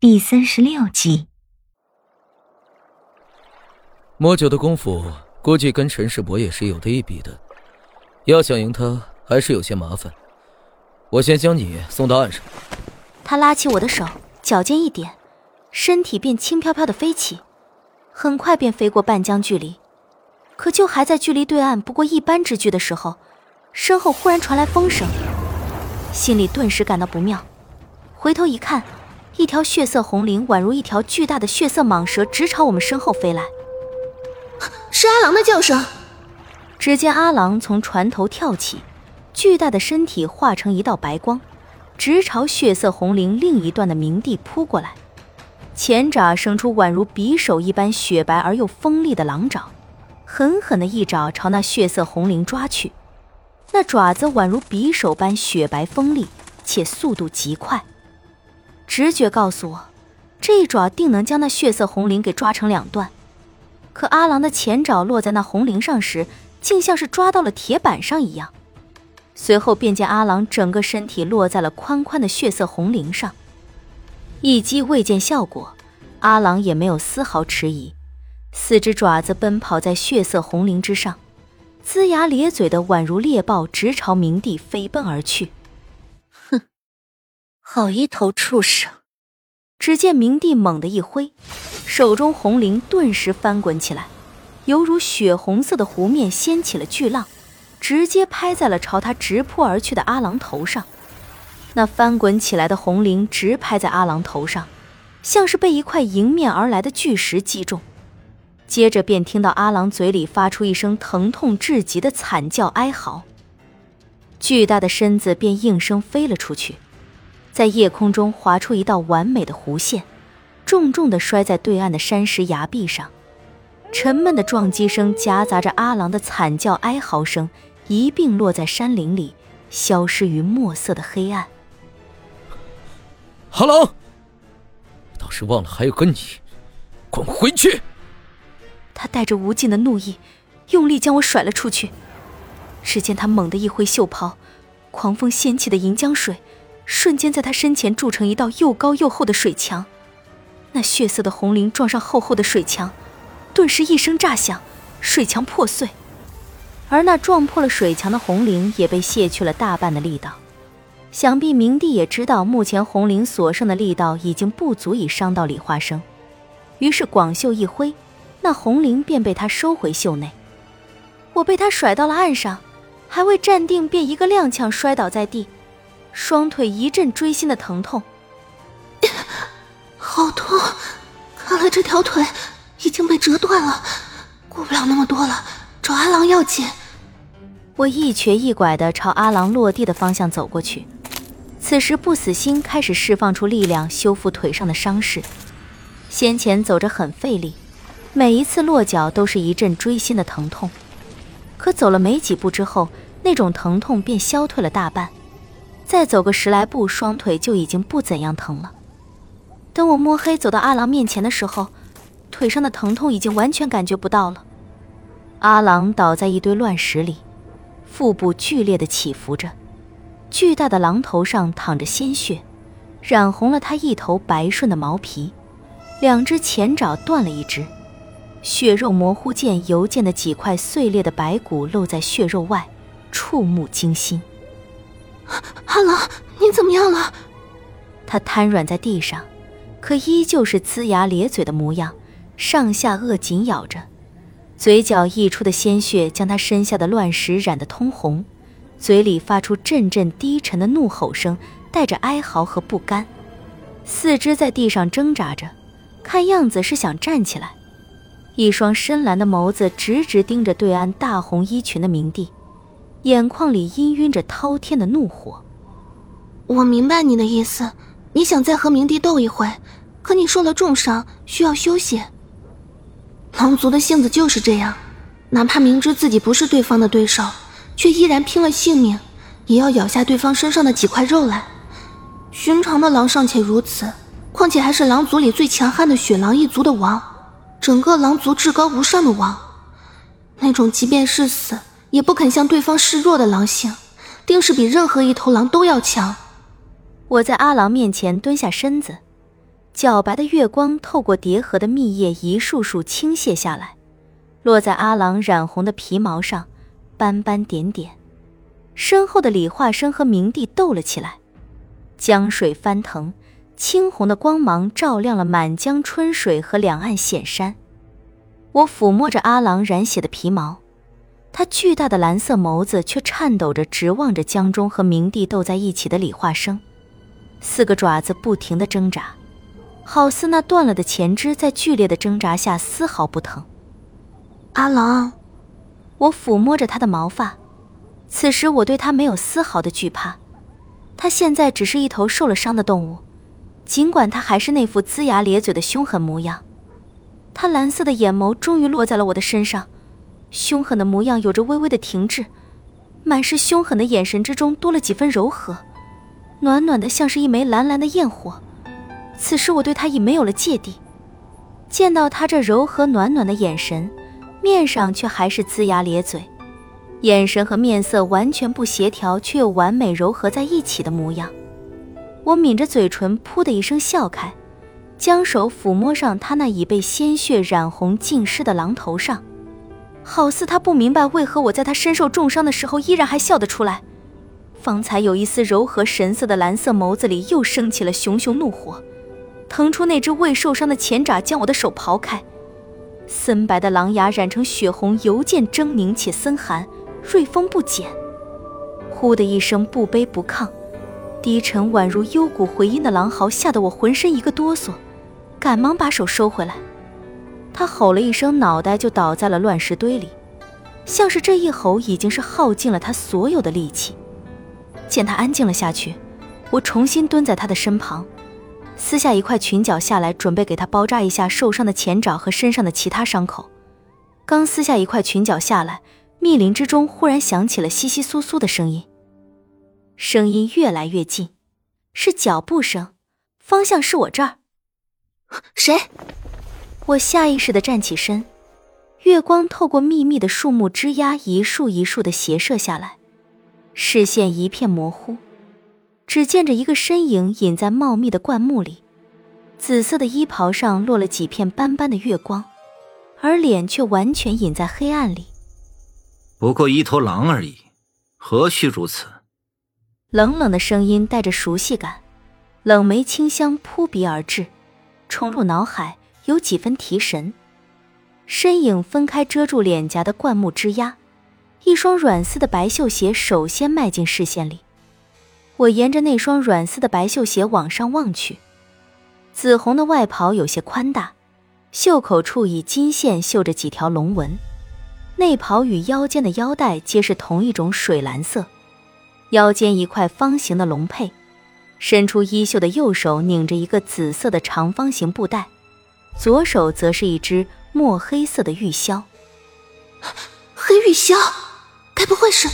第三十六集。摸酒的功夫，估计跟陈世伯也是有的一比的。要想赢他，还是有些麻烦。我先将你送到岸上。他拉起我的手，脚尖一点，身体便轻飘飘的飞起，很快便飞过半江距离。可就还在距离对岸不过一般之距的时候，身后忽然传来风声，心里顿时感到不妙。回头一看，一条血色红绫宛如一条巨大的血色蟒蛇，直朝我们身后飞来。是阿郎的叫声。只见阿郎从船头跳起，巨大的身体化成一道白光，直朝血色红绫另一段的冥地扑过来。前爪生出宛如匕首一般雪白而又锋利的狼爪。狠狠的一爪朝那血色红绫抓去，那爪子宛如匕首般雪白锋利，且速度极快。直觉告诉我，这一爪定能将那血色红绫给抓成两段。可阿郎的前爪落在那红绫上时，竟像是抓到了铁板上一样。随后便见阿郎整个身体落在了宽宽的血色红绫上。一击未见效果，阿郎也没有丝毫迟疑。四只爪子奔跑在血色红绫之上，龇牙咧嘴的，宛如猎豹，直朝明帝飞奔而去。好一头畜生！只见明帝猛地一挥，手中红绫顿时翻滚起来，犹如血红色的湖面掀起了巨浪，直接拍在了朝他直扑而去的阿郎头上。那翻滚起来的红绫直拍在阿郎头上，像是被一块迎面而来的巨石击中。接着便听到阿郎嘴里发出一声疼痛至极的惨叫哀嚎，巨大的身子便应声飞了出去，在夜空中划出一道完美的弧线，重重的摔在对岸的山石崖壁上。沉闷的撞击声夹杂着阿郎的惨叫哀嚎声，一并落在山林里，消失于墨色的黑暗。阿郎，倒是忘了还有个你，滚回去！他带着无尽的怒意，用力将我甩了出去。只见他猛地一挥袖袍，狂风掀起的银江水，瞬间在他身前筑成一道又高又厚的水墙。那血色的红绫撞上厚厚的水墙，顿时一声炸响，水墙破碎。而那撞破了水墙的红绫也被卸去了大半的力道。想必明帝也知道，目前红绫所剩的力道已经不足以伤到李化生，于是广袖一挥。那红绫便被他收回袖内，我被他甩到了岸上，还未站定，便一个踉跄摔倒在地，双腿一阵锥心的疼痛，好痛！看来这条腿已经被折断了，顾不了那么多了，找阿郎要紧。我一瘸一拐的朝阿郎落地的方向走过去，此时不死心开始释放出力量修复腿上的伤势，先前走着很费力。每一次落脚都是一阵锥心的疼痛，可走了没几步之后，那种疼痛便消退了大半。再走个十来步，双腿就已经不怎样疼了。等我摸黑走到阿郎面前的时候，腿上的疼痛已经完全感觉不到了。阿郎倒在一堆乱石里，腹部剧烈的起伏着，巨大的狼头上淌着鲜血，染红了他一头白顺的毛皮，两只前爪断了一只。血肉模糊间，犹见的几块碎裂的白骨露在血肉外，触目惊心。阿郎，你怎么样了？他瘫软在地上，可依旧是龇牙咧嘴的模样，上下颚紧咬着，嘴角溢出的鲜血将他身下的乱石染得通红，嘴里发出阵阵低沉的怒吼声，带着哀嚎和不甘，四肢在地上挣扎着，看样子是想站起来。一双深蓝的眸子直直盯着对岸大红衣裙的明帝，眼眶里氤氲着滔天的怒火。我明白你的意思，你想再和明帝斗一回，可你受了重伤，需要休息。狼族的性子就是这样，哪怕明知自己不是对方的对手，却依然拼了性命，也要咬下对方身上的几块肉来。寻常的狼尚且如此，况且还是狼族里最强悍的雪狼一族的王。整个狼族至高无上的王，那种即便是死也不肯向对方示弱的狼性，定是比任何一头狼都要强。我在阿郎面前蹲下身子，皎白的月光透过叠合的密叶，一束束倾泻下来，落在阿郎染红的皮毛上，斑斑点点。身后的李化生和明帝斗了起来，江水翻腾，青红的光芒照亮了满江春水和两岸险山。我抚摸着阿郎染血的皮毛，他巨大的蓝色眸子却颤抖着，直望着江中和明帝斗在一起的李化生，四个爪子不停地挣扎，好似那断了的前肢在剧烈的挣扎下丝毫不疼。阿郎，我抚摸着他的毛发。此时我对他没有丝毫的惧怕，他现在只是一头受了伤的动物，尽管他还是那副龇牙咧嘴的凶狠模样。他蓝色的眼眸终于落在了我的身上，凶狠的模样有着微微的停滞，满是凶狠的眼神之中多了几分柔和，暖暖的像是一枚蓝蓝的焰火。此时我对他已没有了芥蒂，见到他这柔和暖暖的眼神，面上却还是龇牙咧嘴。眼神和面色完全不协调，却又完美柔合在一起的模样。我抿着嘴唇，噗的一声笑开，将手抚摸上他那已被鲜血染红浸湿的狼头上，好似他不明白为何我在他身受重伤的时候依然还笑得出来。方才有一丝柔和神色的蓝色眸子里又升起了熊熊怒火，腾出那只未受伤的前爪，将我的手刨开。森白的狼牙染成血红，尤见狰狞且森寒。锐风不减，呼的一声不卑不亢，低沉宛如幽谷回音的狼嚎，吓得我浑身一个哆嗦，赶忙把手收回来。他吼了一声，脑袋就倒在了乱石堆里，像是这一吼已经是耗尽了他所有的力气。见他安静了下去，我重新蹲在他的身旁，撕下一块裙角下来，准备给他包扎一下受伤的前爪和身上的其他伤口。刚撕下一块裙角下来。密林之中忽然响起了窸窸窣窣的声音，声音越来越近，是脚步声，方向是我这儿。谁？我下意识的站起身，月光透过密密的树木枝桠，一束一束的斜射下来，视线一片模糊，只见着一个身影隐在茂密的灌木里，紫色的衣袍上落了几片斑斑的月光，而脸却完全隐在黑暗里。不过一头狼而已，何须如此？冷冷的声音带着熟悉感，冷梅清香扑鼻而至，冲入脑海，有几分提神。身影分开遮住脸颊的灌木枝桠，一双软丝的白绣鞋首先迈进视线里。我沿着那双软丝的白绣鞋往上望去，紫红的外袍有些宽大，袖口处以金线绣着几条龙纹。内袍与腰间的腰带皆是同一种水蓝色，腰间一块方形的龙佩，伸出衣袖的右手拧着一个紫色的长方形布袋，左手则是一只墨黑色的玉箫。黑玉箫，该不会是？